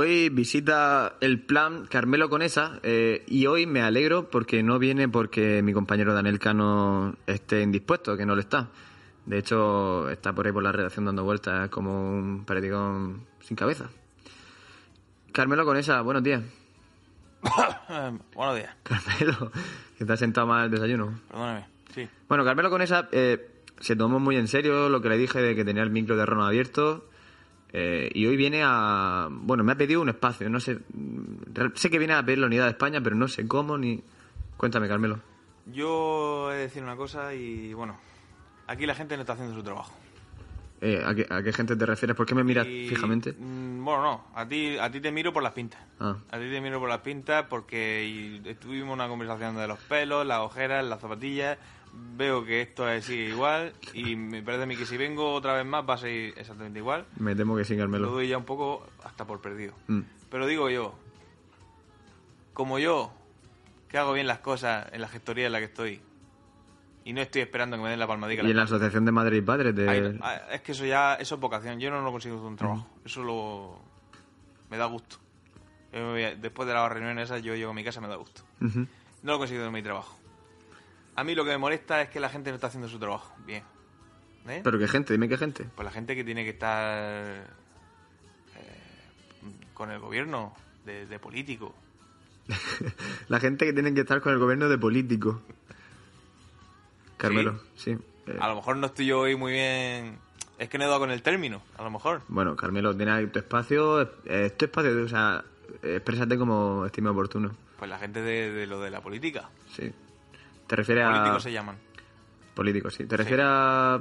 Hoy visita el plan Carmelo Conesa eh, y hoy me alegro porque no viene porque mi compañero Daniel Cano esté indispuesto, que no lo está. De hecho, está por ahí por la redacción dando vueltas como un periódico sin cabeza. Carmelo Conesa, buenos días. Buenos días, Carmelo, que te has sentado mal el desayuno. perdóname. Sí. Bueno, Carmelo Conesa eh, se tomó muy en serio lo que le dije de que tenía el micro de Ron abierto. Eh, y hoy viene a. Bueno, me ha pedido un espacio. No sé. Sé que viene a pedir la unidad de España, pero no sé cómo ni. Cuéntame, Carmelo. Yo he de decir una cosa y bueno, aquí la gente no está haciendo su trabajo. Eh, ¿a, qué, a qué gente te refieres? ¿Por qué me miras Y, fijamente? mm, Bueno, no, a ti, a ti te miro por las pintas. Ah. A ti te miro por las pintas porque y- tuvimos una conversación de los pelos, las ojeras, las zapatillas. Veo que esto es sigue igual y me parece a mí que si vengo otra vez más va a ser exactamente igual. Me temo que sí, Lo Carmelo. doy ya un poco hasta por perdido. Mm. Pero digo yo, como yo, que hago bien las cosas en la gestoría en la que estoy, y no estoy esperando que me den la palmadita. Y en la Asociación de Madres y Padres de... Ay, es que eso ya, eso es vocación. Yo no lo consigo un trabajo. Eso lo... me da gusto. Yo me voy a- después de la reunión esa, yo llego a mi casa y me da gusto. No lo consigo en mi trabajo. A mí lo que me molesta es que la gente no está haciendo su trabajo. Bien. ¿Eh? ¿Pero qué gente? Dime qué gente. Pues la gente que tiene que estar eh, con el gobierno, de, de político. La gente que tiene que estar con el gobierno de político. Carmelo, sí. Eh, A lo mejor no estoy yo hoy muy bien... Es que no he dado con el término, a lo mejor. Bueno, Carmelo, tienes ahí tu espacio. eh, Es tu espacio, o sea, exprésate como estime oportuno. Pues la gente de, de lo de la política. Sí. ¿Te refieres a...? Políticos se llaman. Políticos, sí. ¿Te refieres a...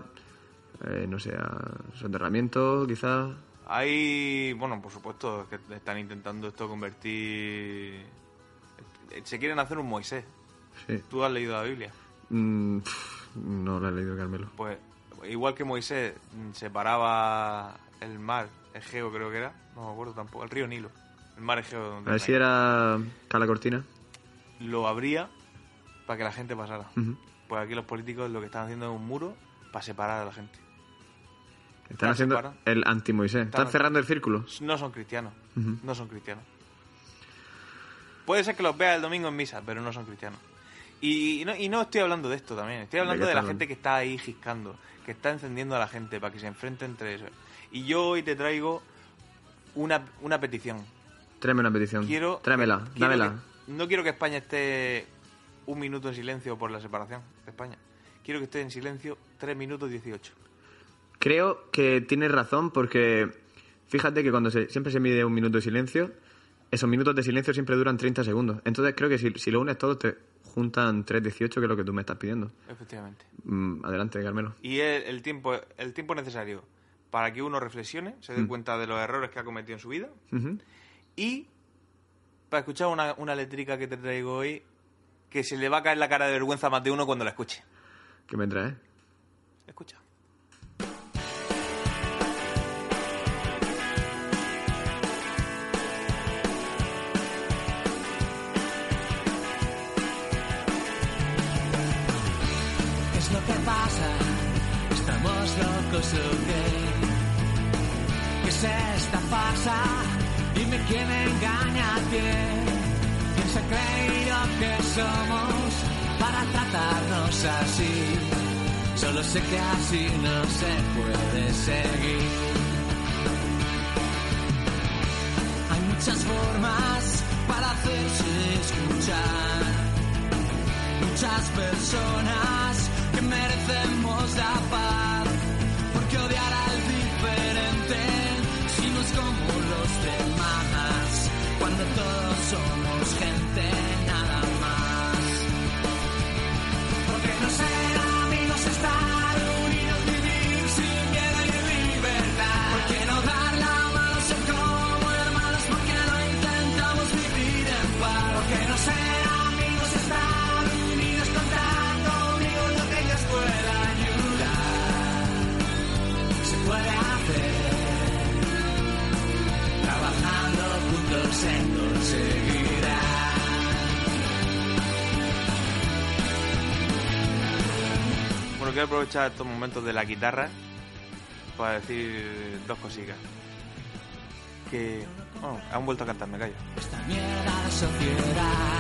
eh, no sé, a soterramiento, quizás? Hay, bueno, por supuesto, que están intentando esto convertir... Se quieren hacer un Moisés. Sí. ¿Tú has leído la Biblia? Mm, no lo he leído, Carmelo. Pues igual que Moisés mm, separaba el mar, Egeo creo que era, no me acuerdo tampoco, el río Nilo, el mar Egeo donde A ver si era Cala Cortina. lo abría para que la gente pasara. Ujú. Pues aquí los políticos lo que están haciendo es un muro para separar a la gente. Están haciendo el anti-Moisés. Están Están- cerrando el círculo. No son cristianos, no son cristianos. Puede ser que los vea el domingo en misa, pero no son cristianos. Y, y no, y no estoy hablando de esto también, estoy hablando de, la gente que está ahí giscando, que está encendiendo a la gente para que se enfrente entre eso. Y yo hoy te traigo una, una petición. Tráeme una petición. Quiero Tráemela, que- quiero dámela. que- no quiero que España esté un minuto en silencio por la separación de España. Quiero que esté en silencio 3 minutos 18. Creo que tienes razón porque fíjate que cuando se- siempre se mide un minuto de silencio, esos minutos de silencio siempre duran 30 segundos. Entonces creo que si, si lo unes todo te juntan 3.18, que es lo que tú me estás pidiendo. Efectivamente. Mm, adelante, Carmelo. Y el, el tiempo el tiempo necesario para que uno reflexione, se dé Mm. cuenta de los errores que ha cometido en su vida y para escuchar una, una letrica que te traigo hoy que se le va a caer la cara de vergüenza a más de uno cuando la escuche. ¿Qué me traes? Escucha. ¿Qué es lo que pasa? ¿Estamos locos o qué? ¿Qué es esta farsa? Dime quién engaña a quién. ¿Quién se ha creído que somos para tratarnos así? Solo sé que así no se puede seguir. Hay muchas formas para hacerse escuchar muchas personas que merecemos la paz, quiero aprovechar estos momentos de la guitarra para decir dos cositas. Que. Han vuelto a cantar, me callo. esta mierda sociedad.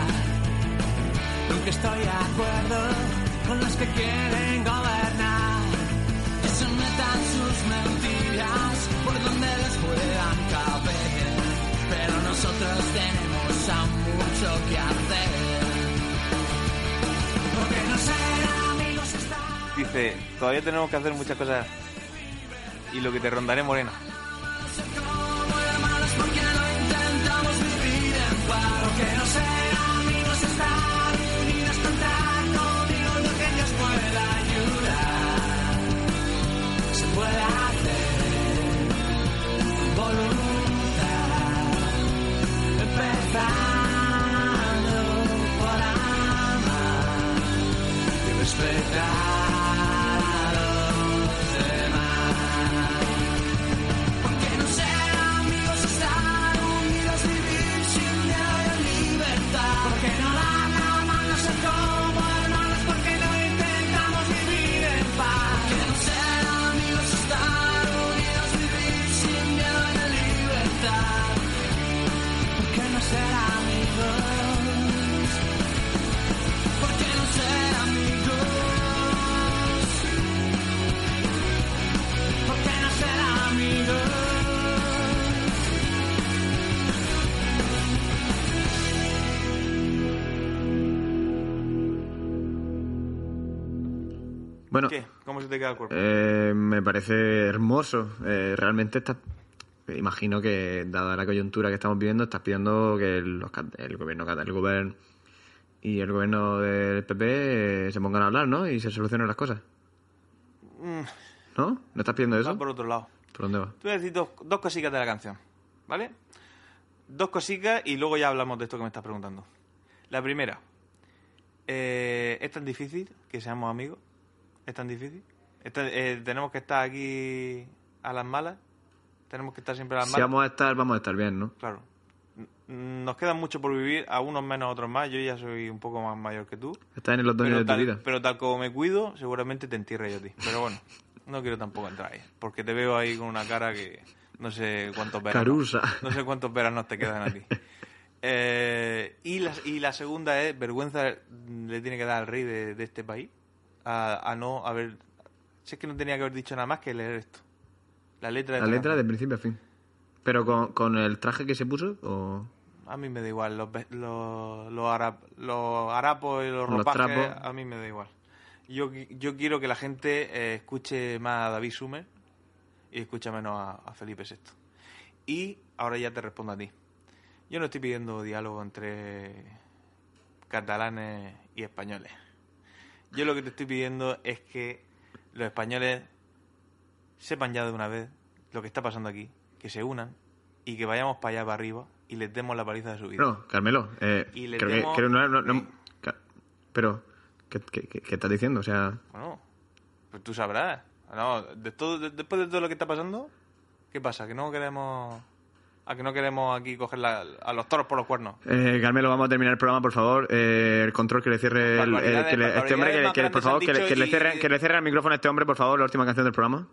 Todavía tenemos que hacer muchas cosas. Y lo que te rondaré morena. Bueno, ¿Qué? ¿Cómo se te queda el cuerpo? eh, me parece hermoso. Eh, realmente está, imagino que, dada la coyuntura que estamos viviendo, estás pidiendo que los el gobierno el gobierno y el gobierno del PP eh, se pongan a hablar, ¿no? Y se solucionen las cosas. Mm, ¿No? ¿No estás pidiendo va eso? por otro lado. ¿Por dónde va? Te voy a decir dos, dos cositas de la canción, ¿vale? Dos cositas y luego ya hablamos de esto que me estás preguntando. La primera, eh, ¿es tan difícil que seamos amigos? ¿Es tan difícil? ¿Es tan- eh, ¿Tenemos que estar aquí a las malas? ¿Tenemos que estar siempre a las Si malas? vamos a estar, vamos a estar bien, ¿no? Claro. Nos queda mucho por vivir, a unos menos, a otros más. Yo ya soy un poco más mayor que tú. Estás en el otoño de tu tal, vida. pero tal como me cuido, seguramente te entierre yo a ti. Pero bueno, no quiero tampoco entrar ahí. Porque te veo ahí con una cara que no sé cuántos veranos. Carusa. No sé cuántos veranos te quedan a ti. Eh, y, la, y la segunda es, vergüenza le tiene que dar al rey de, de este país a, a no haber... Si es que no tenía que haber dicho nada más que leer esto. La letra de La letra de principio a fin. ¿Pero con, con el traje que se puso o...? A mí me da igual. Los, los, los, harap- los harapos y los Los ropajes, trapos. a mí me da igual. Yo, yo quiero que la gente eh, escuche más a David Sumer y escuche menos a, a Felipe VI. Y ahora ya te respondo a ti. Yo no estoy pidiendo diálogo entre catalanes y españoles. Yo lo que te estoy pidiendo es que los españoles sepan ya de una vez lo que está pasando aquí, que se unan y que vayamos para allá, para arriba y les demos la paliza de su vida. No, Carmelo, eh, Y le creo que, creo no, no- no- ca- pero, ¿qué, qué, qué- qué estás diciendo? O sea, Bueno, pues tú sabrás. No, de todo, de- después de todo lo que está pasando, ¿qué pasa? ¿Que no queremos... ¿A que no queremos aquí coger la- a los toros por los cuernos? eh, Carmelo, vamos a terminar el programa, por favor. Eh, el control que le cierre el, que le- este hombre, que, por favor, le- y- cierre, que le cierre el micrófono a este hombre, por favor, la última canción del programa.